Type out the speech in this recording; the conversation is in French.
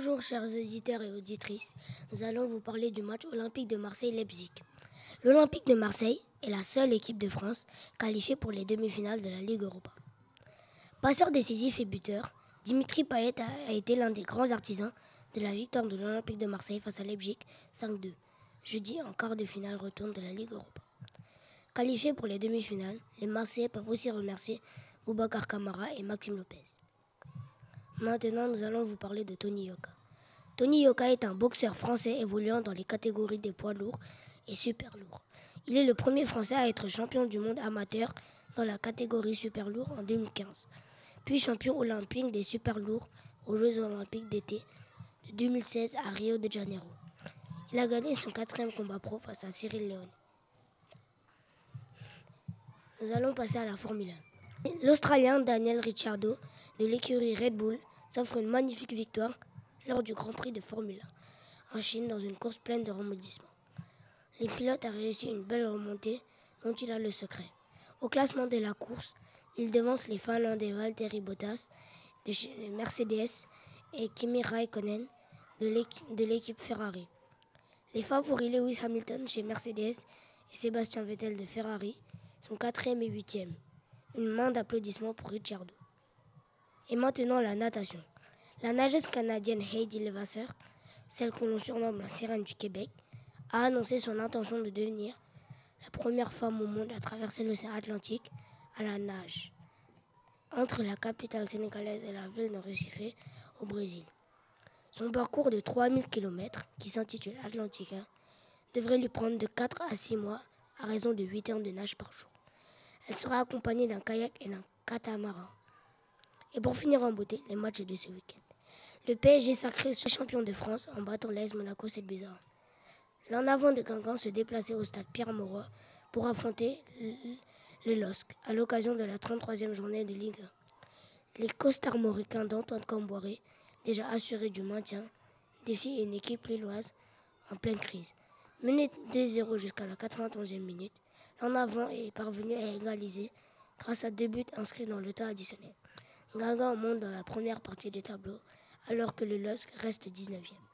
Bonjour chers auditeurs et auditrices, nous allons vous parler du match olympique de Marseille-Leipzig. L'Olympique de Marseille est la seule équipe de France qualifiée pour les demi-finales de la Ligue Europa. Passeur décisif et buteur, Dimitri Payet a été l'un des grands artisans de la victoire de l'Olympique de Marseille face à Leipzig 5-2, jeudi en quart de finale retour de la Ligue Europa. Qualifiés pour les demi-finales, les Marseillais peuvent aussi remercier Boubacar Kamara et Maxime Lopez. Maintenant, nous allons vous parler de Tony Yoka. Tony Yoka est un boxeur français évoluant dans les catégories des poids lourds et super lourds. Il est le premier Français à être champion du monde amateur dans la catégorie super lourd en 2015, puis champion olympique des super lourds aux Jeux olympiques d'été de 2016 à Rio de Janeiro. Il a gagné son quatrième combat pro face à Cyril Léon. Nous allons passer à la Formule 1. L'Australien Daniel Ricciardo de l'écurie Red Bull s'offre une magnifique victoire lors du Grand Prix de Formule 1 en Chine dans une course pleine de rebondissements. Les pilotes ont réussi une belle remontée dont il a le secret. Au classement de la course, il devance les Finlandais Valtteri Bottas de Mercedes et Kimi Raikkonen de l'équipe Ferrari. Les favoris Lewis Hamilton chez Mercedes et Sébastien Vettel de Ferrari sont quatrième et huitième. Une main d'applaudissements pour Ricciardo. Et maintenant la natation. La nageuse canadienne Heidi Levasseur, celle que l'on surnomme la sirène du Québec, a annoncé son intention de devenir la première femme au monde à traverser l'océan Atlantique à la nage entre la capitale sénégalaise et la ville de Recife au Brésil. Son parcours de 3000 km, qui s'intitule Atlantica, devrait lui prendre de 4 à 6 mois à raison de 8 heures de nage par jour. Elle sera accompagnée d'un kayak et d'un catamaran. Et pour finir en beauté, les matchs de ce week-end. Le PSG sacré champion de France en battant l'AS Monaco 7 bizarre. L'en avant de Guingamp se déplaçait au stade Pierre-Mauroy pour affronter le LOSC à l'occasion de la 33e journée de Ligue 1. Les costarmoricains d'Antoine Camboiré, déjà assurés du maintien, défient une équipe lilloise en pleine crise. Mené 2-0 jusqu'à la 91e minute, l'en avant est parvenu à égaliser grâce à deux buts inscrits dans le temps additionnel. Guingamp monte dans la première partie du tableau alors que le LOSC reste 19e.